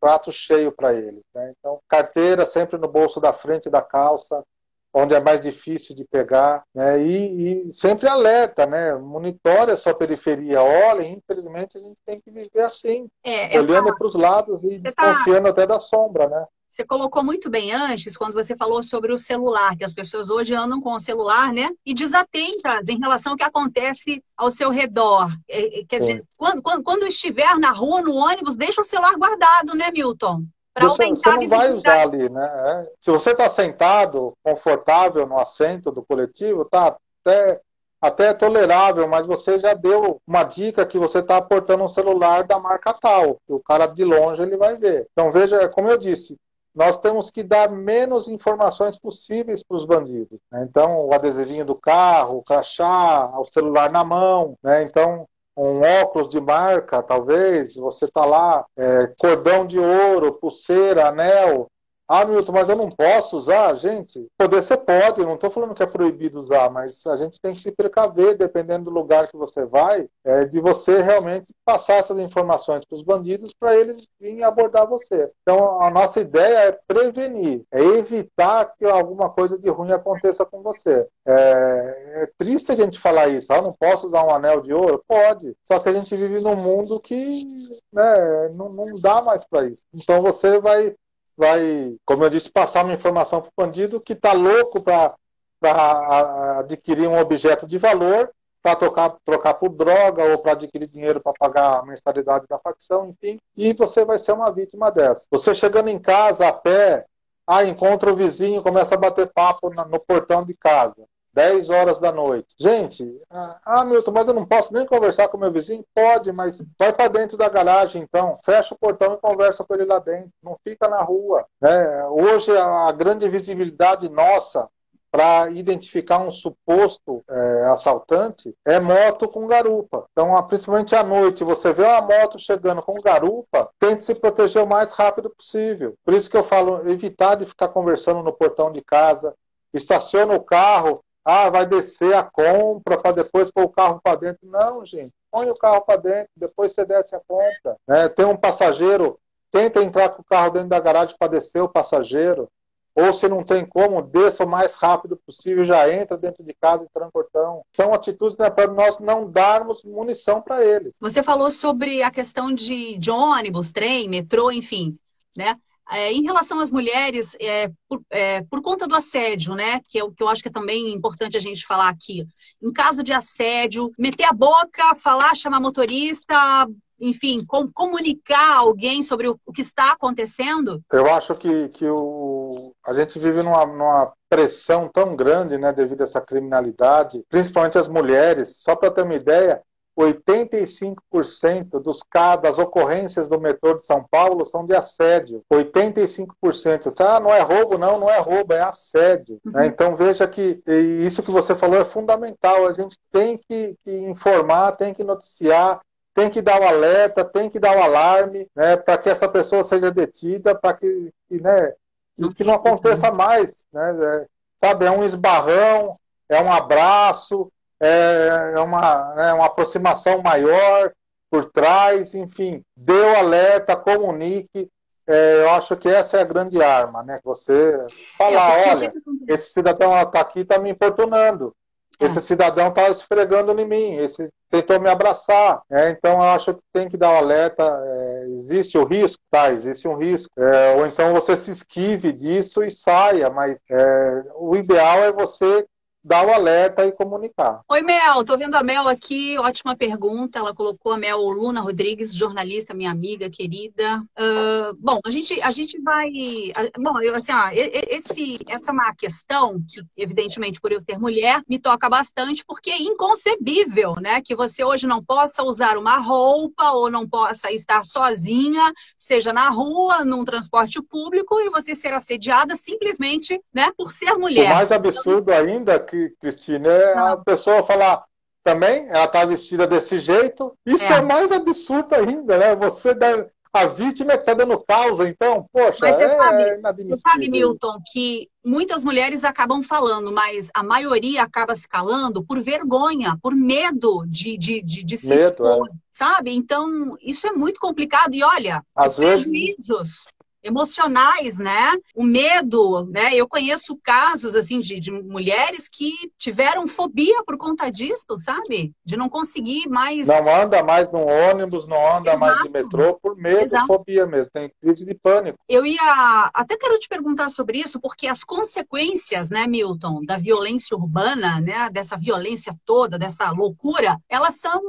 prato cheio para eles. Né? Então, carteira sempre no bolso da frente da calça, onde é mais difícil de pegar, né? E, e, sempre alerta, né? Monitore a sua periferia. Olha, infelizmente a gente tem que viver assim, é, olhando para os lados e tá desconfiando tá... até da sombra, né? Você colocou muito bem antes, quando você falou sobre o celular, que as pessoas hoje andam com o celular, né? E desatentas em relação ao que acontece ao seu redor. É, é, quer Sim. dizer, quando, quando, quando estiver na rua, no ônibus, deixa o celular guardado, né, Milton? Para aumentar você não vai usar ali, né? É. Se você está sentado, confortável no assento do coletivo, tá até até tolerável, mas você já deu uma dica que você está aportando um celular da marca tal, que o cara de longe ele vai ver. Então veja, como eu disse, nós temos que dar menos informações possíveis para os bandidos. Né? Então, o adesivinho do carro, o crachá, o celular na mão. Né? Então, um óculos de marca, talvez, você está lá, é, cordão de ouro, pulseira, anel, ah, Milton, mas eu não posso usar? Gente, poder você pode, não estou falando que é proibido usar, mas a gente tem que se precaver, dependendo do lugar que você vai, é, de você realmente passar essas informações para os bandidos para eles virem abordar você. Então, a nossa ideia é prevenir, é evitar que alguma coisa de ruim aconteça com você. É, é triste a gente falar isso, ah, não posso usar um anel de ouro? Pode, só que a gente vive num mundo que né, não, não dá mais para isso. Então, você vai vai, como eu disse, passar uma informação para o bandido que está louco para adquirir um objeto de valor, para trocar, trocar por droga ou para adquirir dinheiro para pagar a mensalidade da facção, enfim, e você vai ser uma vítima dessa. Você chegando em casa a pé, ah, encontra o vizinho, começa a bater papo no portão de casa. 10 horas da noite. Gente, ah, ah, Milton, mas eu não posso nem conversar com meu vizinho? Pode, mas vai para dentro da garagem então. Fecha o portão e conversa com ele lá dentro. Não fica na rua. Né? Hoje a grande visibilidade nossa para identificar um suposto é, assaltante é moto com garupa. Então, principalmente à noite, você vê uma moto chegando com garupa, tente se proteger o mais rápido possível. Por isso que eu falo, evitar de ficar conversando no portão de casa, estaciona o carro ah, vai descer a compra para depois pôr o carro para dentro. Não, gente. Põe o carro para dentro, depois você desce a compra. É, tem um passageiro, tenta entrar com o carro dentro da garagem para descer o passageiro. Ou se não tem como, desça o mais rápido possível, já entra dentro de casa e tranca o portão. São atitudes né, para nós não darmos munição para eles. Você falou sobre a questão de, de ônibus, trem, metrô, enfim, né? É, em relação às mulheres, é, por, é, por, conta do assédio, né, que é o que eu acho que é também importante a gente falar aqui. Em caso de assédio, meter a boca, falar, chamar motorista, enfim, com, comunicar alguém sobre o, o, que está acontecendo? Eu acho que, que o, a gente vive numa, numa pressão tão grande, né, devido a essa criminalidade, principalmente as mulheres. Só para ter uma ideia, 85% dos, das ocorrências do metrô de São Paulo são de assédio. 85%. Ah, não é roubo, não, não é roubo, é assédio. Uhum. Né? Então veja que isso que você falou é fundamental. A gente tem que, que informar, tem que noticiar, tem que dar o alerta, tem que dar o alarme, né, para que essa pessoa seja detida, para que, que, né, não que não aconteça mais. Né, é, sabe, é um esbarrão, é um abraço, é, é uma, né, uma aproximação maior por trás, enfim, dê o alerta, comunique. É, eu acho que essa é a grande arma, né? Você falar, é, olha, esse cidadão está aqui, está me importunando. É. Esse cidadão está esfregando em mim, esse tentou me abraçar. É, então, eu acho que tem que dar o um alerta. É, existe o risco? Tá, existe um risco. É, ou então você se esquive disso e saia, mas é, o ideal é você dar o alerta e comunicar. Oi, Mel, tô vendo a Mel aqui, ótima pergunta. Ela colocou a Mel Luna Rodrigues, jornalista, minha amiga querida. Uh, bom, a gente, a gente vai. Bom, eu, assim, ó, esse, essa é uma questão que, evidentemente, por eu ser mulher, me toca bastante, porque é inconcebível, né? Que você hoje não possa usar uma roupa ou não possa estar sozinha, seja na rua, num transporte público, e você ser assediada simplesmente, né, por ser mulher. O mais absurdo ainda que, Cristina, é a pessoa falar também, ela está vestida desse jeito. Isso é. é. mais absurdo ainda, né? Você deve, a vítima é que está dando causa, então, poxa, mas você é sabe, Você sabe, Milton, que muitas mulheres acabam falando, mas a maioria acaba se calando por vergonha, por medo de, de, de, de se medo, expor, é. sabe? Então, isso é muito complicado. E olha, Às os vezes... prejuízos emocionais, né? O medo, né? Eu conheço casos assim de, de mulheres que tiveram fobia por conta disso, sabe? De não conseguir mais. Não anda mais no ônibus, não anda Exato. mais de metrô por medo, Exato. fobia mesmo, tem crise de pânico. Eu ia até quero te perguntar sobre isso, porque as consequências, né, Milton, da violência urbana, né, dessa violência toda, dessa loucura, elas são,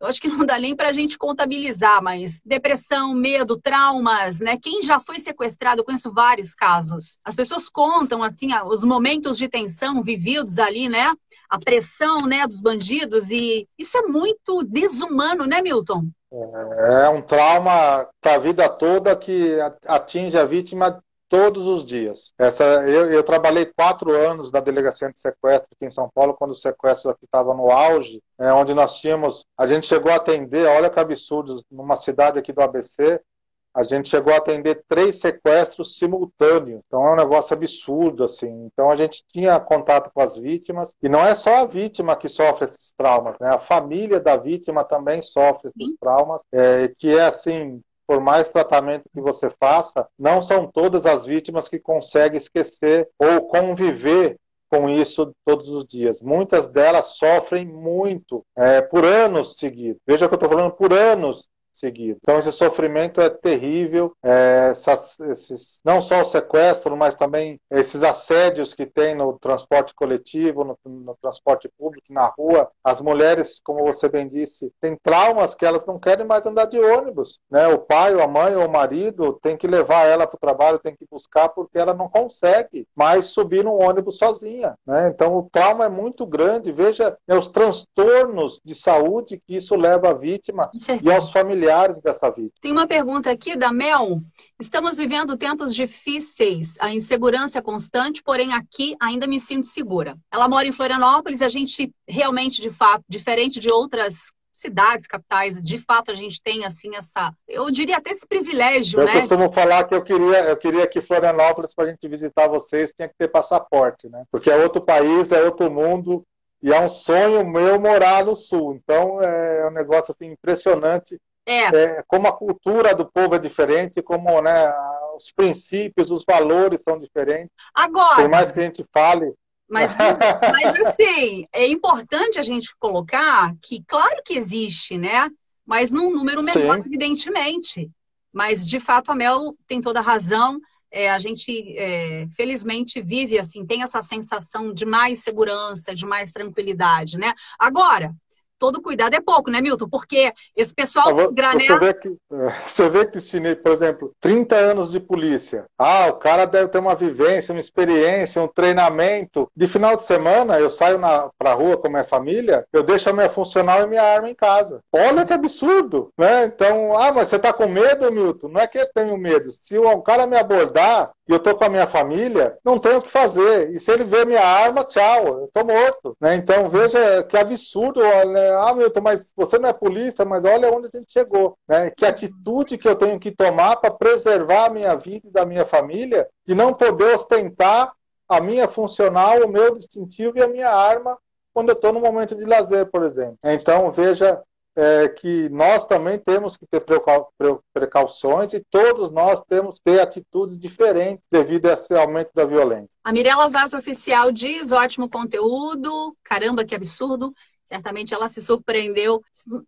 eu acho que não dá nem para a gente contabilizar, mas depressão, medo, traumas, né? Quem já foi sequestrado, eu conheço vários casos. As pessoas contam assim os momentos de tensão vividos ali, né? A pressão, né, dos bandidos e isso é muito desumano, né, Milton? É, é um trauma para a vida toda que atinge a vítima todos os dias. Essa, eu, eu, trabalhei quatro anos na delegacia de sequestro aqui em São Paulo, quando o sequestro aqui estava no auge, é, onde nós tínhamos, a gente chegou a atender, olha que absurdo, numa cidade aqui do ABC, a gente chegou a atender três sequestros simultâneos. Então é um negócio absurdo, assim. Então a gente tinha contato com as vítimas, e não é só a vítima que sofre esses traumas, né? A família da vítima também sofre esses traumas, é, que é assim, por mais tratamento que você faça, não são todas as vítimas que conseguem esquecer ou conviver com isso todos os dias. Muitas delas sofrem muito, é, por anos seguidos. Veja que eu estou falando por anos seguido. Então esse sofrimento é terrível, é, essas, esses, não só o sequestro, mas também esses assédios que tem no transporte coletivo, no, no, transporte público, na rua. As mulheres, como você bem disse, têm traumas que elas não querem mais andar de ônibus. Né? O pai, ou a mãe, ou o marido tem que levar ela para o trabalho, tem que buscar porque ela não consegue mais subir num ônibus sozinha. Né? Então o trauma é muito grande. Veja né, os transtornos de saúde que isso leva à vítima e aos familiares familiares dessa vítima. Tem uma pergunta aqui da Mel. Estamos vivendo tempos difíceis, a insegurança é constante, porém aqui ainda me sinto segura. Ela mora em Florianópolis, a gente realmente, de fato, diferente de outras cidades, capitais, de fato a gente tem assim essa, eu diria até esse privilégio, eu né? Eu costumo falar que eu queria, eu queria que Florianópolis para a gente visitar vocês tinha que ter passaporte, né? Porque é outro país, é outro mundo e é um sonho meu morar no sul. Então é um negócio assim impressionante é. é. como a cultura do povo é diferente, como né, os princípios, os valores são diferentes. Agora. Por mais que a gente fale. Mas, mas assim, é importante a gente colocar que, claro que existe, né? Mas num número menor, Sim. evidentemente. Mas, de fato, a Mel tem toda a razão. É, a gente, é, felizmente, vive assim, tem essa sensação de mais segurança, de mais tranquilidade, né? Agora, todo cuidado é pouco, né, Milton? Porque esse pessoal ah, granel... Você vê, que, você vê, Cristina, por exemplo, 30 anos de polícia. Ah, o cara deve ter uma vivência, uma experiência, um treinamento. De final de semana, eu saio na, pra rua com a minha família, eu deixo a minha funcional e minha arma em casa. Olha que absurdo, né? Então, ah, mas você tá com medo, Milton? Não é que eu tenho medo. Se o cara me abordar, e eu tô com a minha família, não tenho o que fazer. E se ele ver minha arma, tchau, eu tô morto. Né? Então veja que absurdo, olha, ah, Milton, mas você não é polícia, mas olha onde a gente chegou. Né? Que atitude que eu tenho que tomar para preservar a minha vida e da minha família, de não poder ostentar a minha funcional, o meu distintivo e a minha arma quando eu estou no momento de lazer, por exemplo. Então veja é, que nós também temos que ter precauções e todos nós temos que ter atitudes diferentes devido a esse aumento da violência. A Mirella Vaz Oficial diz: ótimo conteúdo, caramba, que absurdo. Certamente ela se surpreendeu.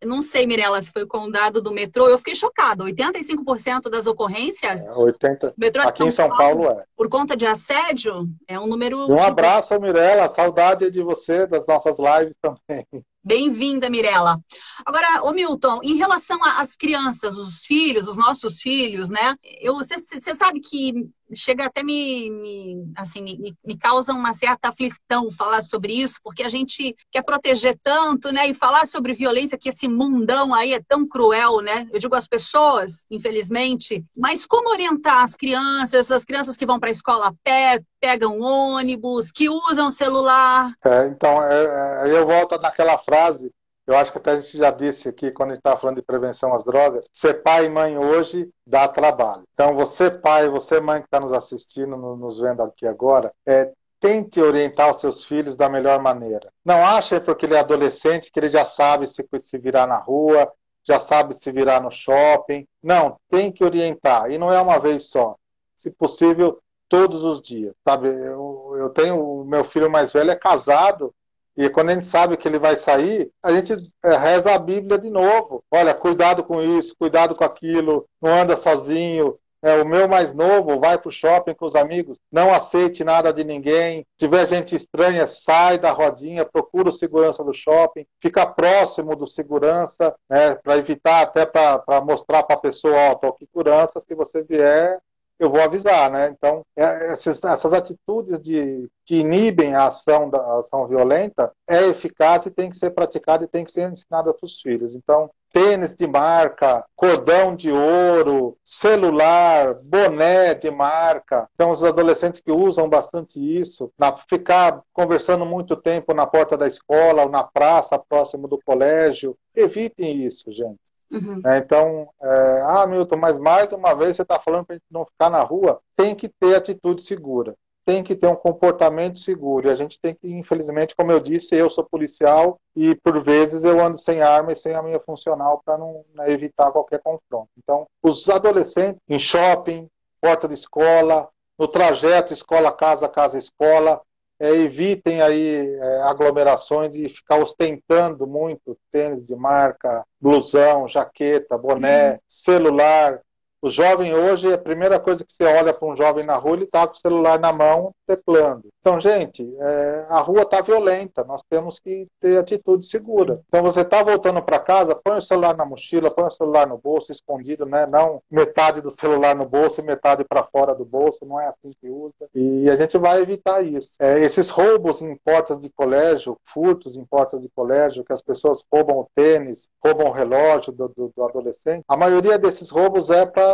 Não sei, Mirella, se foi com o dado do metrô. Eu fiquei chocada. 85% das ocorrências. É, 80... metrô Aqui São em São Paulo, Paulo, é. Por conta de assédio, é um número. Um abraço, Mirella. Saudade de você, das nossas lives também. Bem-vinda, Mirella. Agora, ô Milton, em relação às crianças, os filhos, os nossos filhos, né? Você sabe que chega até me, me assim, me, me, causa uma certa aflição falar sobre isso, porque a gente quer proteger tanto, né? E falar sobre violência, que esse mundão aí é tão cruel, né? Eu digo as pessoas, infelizmente. Mas como orientar as crianças, as crianças que vão para a escola a pé, pegam ônibus, que usam celular? É, então, é, é, eu volto naquela frase eu acho que até a gente já disse aqui, quando a gente estava falando de prevenção às drogas, ser pai e mãe hoje dá trabalho. Então, você pai, você mãe que está nos assistindo, nos vendo aqui agora, é, tente orientar os seus filhos da melhor maneira. Não ache porque ele é adolescente que ele já sabe se, se virar na rua, já sabe se virar no shopping. Não, tem que orientar. E não é uma vez só. se possível, todos os dias, sabe? Eu, eu tenho, o meu filho mais velho é casado, e quando a gente sabe que ele vai sair, a gente é, reza a Bíblia de novo. Olha, cuidado com isso, cuidado com aquilo, não anda sozinho. É, o meu mais novo vai para o shopping com os amigos, não aceite nada de ninguém. Se tiver gente estranha, sai da rodinha, procura o segurança do shopping, fica próximo do segurança, né, para evitar, até para mostrar para a pessoa, ó, oh, aqui segurança, se você vier, eu vou avisar, né? Então, é, essas, essas atitudes de, que inibem a ação da a ação violenta é eficaz e tem que ser praticada e tem que ser ensinada para os filhos. Então, tênis de marca, cordão de ouro, celular, boné de marca. Então, os adolescentes que usam bastante isso, na, ficar conversando muito tempo na porta da escola ou na praça próximo do colégio, evitem isso, gente. Uhum. É, então, é, ah, Milton, mas mais uma vez você está falando para a gente não ficar na rua. Tem que ter atitude segura, tem que ter um comportamento seguro. E a gente tem que, infelizmente, como eu disse, eu sou policial e por vezes eu ando sem arma e sem a minha funcional para não né, evitar qualquer confronto. Então, os adolescentes em shopping, porta de escola, no trajeto escola-casa, casa-escola, é, evitem aí é, aglomerações de ficar ostentando muito tênis de marca, blusão, jaqueta, boné, uhum. celular. O jovem hoje, a primeira coisa que você olha para um jovem na rua, ele está com o celular na mão, teclando. Então, gente, é, a rua está violenta, nós temos que ter atitude segura. Então, você está voltando para casa, põe o celular na mochila, põe o celular no bolso, escondido, né? Não metade do celular no bolso e metade para fora do bolso, não é assim que usa. E a gente vai evitar isso. É, esses roubos em portas de colégio, furtos em portas de colégio, que as pessoas roubam o tênis, roubam o relógio do, do, do adolescente, a maioria desses roubos é para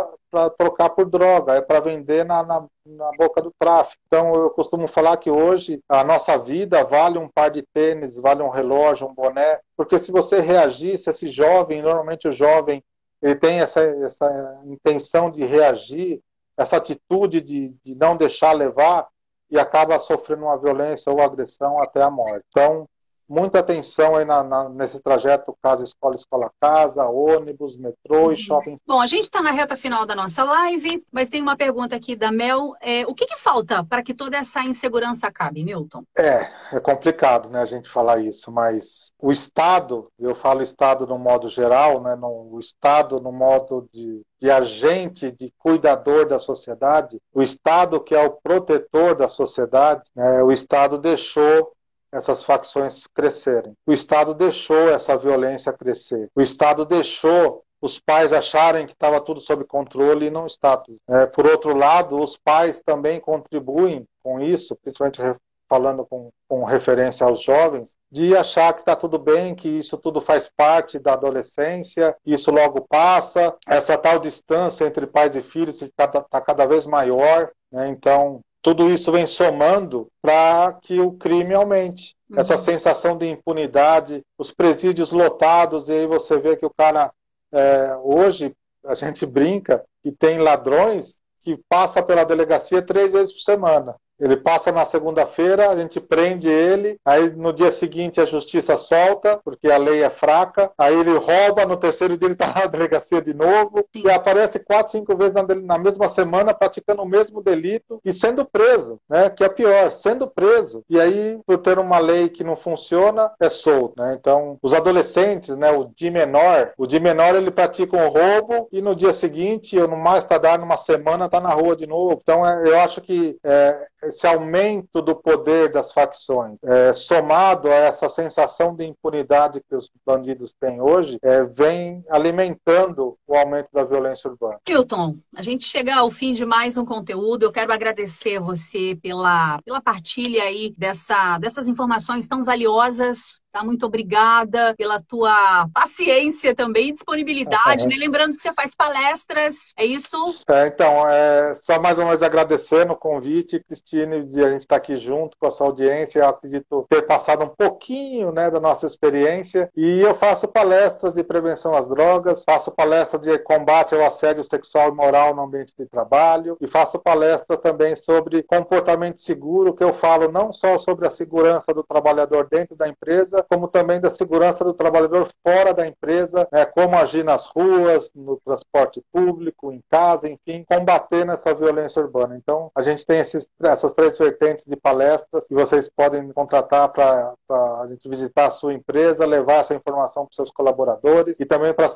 trocar por droga, é para vender na, na na boca do tráfico. Então, eu costumo falar que hoje a nossa vida vale um par de tênis, vale um relógio, um boné, porque se você reagir, se esse jovem, normalmente o jovem, ele tem essa, essa intenção de reagir, essa atitude de, de não deixar levar e acaba sofrendo uma violência ou agressão até a morte. Então, muita atenção aí na, na, nesse trajeto casa escola escola casa ônibus metrô e uhum. shopping bom a gente está na reta final da nossa live mas tem uma pergunta aqui da Mel é, o que, que falta para que toda essa insegurança acabe Milton é é complicado né a gente falar isso mas o Estado eu falo Estado no modo geral né no, o Estado no modo de de agente, de cuidador da sociedade, o Estado que é o protetor da sociedade, né, o Estado deixou essas facções crescerem. O Estado deixou essa violência crescer. O Estado deixou os pais acharem que estava tudo sob controle e não está. É, por outro lado, os pais também contribuem com isso, principalmente falando com, com referência aos jovens, de achar que está tudo bem, que isso tudo faz parte da adolescência, isso logo passa, essa tal distância entre pais e filhos está tá cada vez maior. Né? Então, tudo isso vem somando para que o crime aumente. Uhum. Essa sensação de impunidade, os presídios lotados, e aí você vê que o cara, é, hoje, a gente brinca que tem ladrões que passa pela delegacia três vezes por semana. Ele passa na segunda-feira, a gente prende ele, aí no dia seguinte a justiça solta, porque a lei é fraca, aí ele rouba, no terceiro dia ele está na delegacia de novo, Sim. e aparece quatro, cinco vezes na, na, mesma semana praticando o mesmo delito e sendo preso, né? Que é pior, sendo preso. E aí, por ter uma lei que não funciona, é solto, né? Então, os adolescentes, né? O de menor, o de menor ele pratica um roubo e no dia seguinte, ou no mais tardar numa semana, está na rua de novo. Então, é, eu acho que é, esse aumento do poder das facções, é, somado a essa sensação de impunidade que os bandidos têm hoje, é, vem alimentando o aumento da violência urbana. Hilton, a gente chega ao fim de mais um conteúdo. Eu quero agradecer você pela, pela partilha aí dessa, dessas informações tão valiosas Tá? Muito obrigada pela tua paciência também e disponibilidade. Uhum. Né? Lembrando que você faz palestras, é isso? É, então, é, só mais uma vez agradecendo o convite, Cristine, de a gente estar aqui junto com a sua audiência. Eu acredito ter passado um pouquinho né, da nossa experiência. E eu faço palestras de prevenção às drogas, faço palestras de combate ao assédio sexual e moral no ambiente de trabalho e faço palestra também sobre comportamento seguro, que eu falo não só sobre a segurança do trabalhador dentro da empresa, empresa, como também da segurança do trabalhador fora da empresa, né, como agir nas ruas, no transporte público, em casa, enfim, combater nessa violência urbana. Então, a gente tem esses, essas três vertentes de palestras e vocês podem contratar para a gente visitar a sua empresa, levar essa informação para os seus colaboradores e também para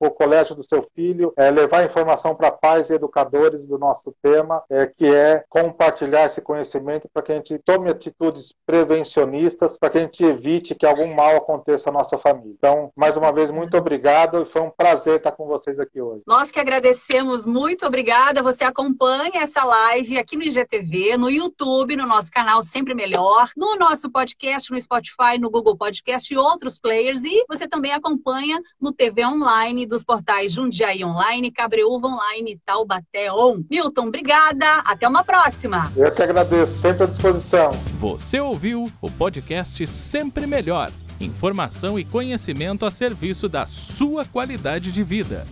o colégio do seu filho, é, levar informação para pais e educadores do nosso tema, é, que é compartilhar esse conhecimento para que a gente tome atitudes prevencionistas, para que a gente evite que algum mal aconteça à nossa família. Então, mais uma vez, muito obrigado e foi um prazer estar com vocês aqui hoje. Nós que agradecemos, muito obrigada. Você acompanha essa live aqui no IGTV, no YouTube, no nosso canal Sempre Melhor, no nosso podcast, no Spotify, no Google Podcast e outros players. E você também acompanha no TV Online dos portais Jundiaí Online, Cabreúva Online e Taubaté On. Milton, obrigada. Até uma próxima. Eu que agradeço, sempre à disposição. Você ouviu o podcast Sempre Melhor. Informação e conhecimento a serviço da sua qualidade de vida.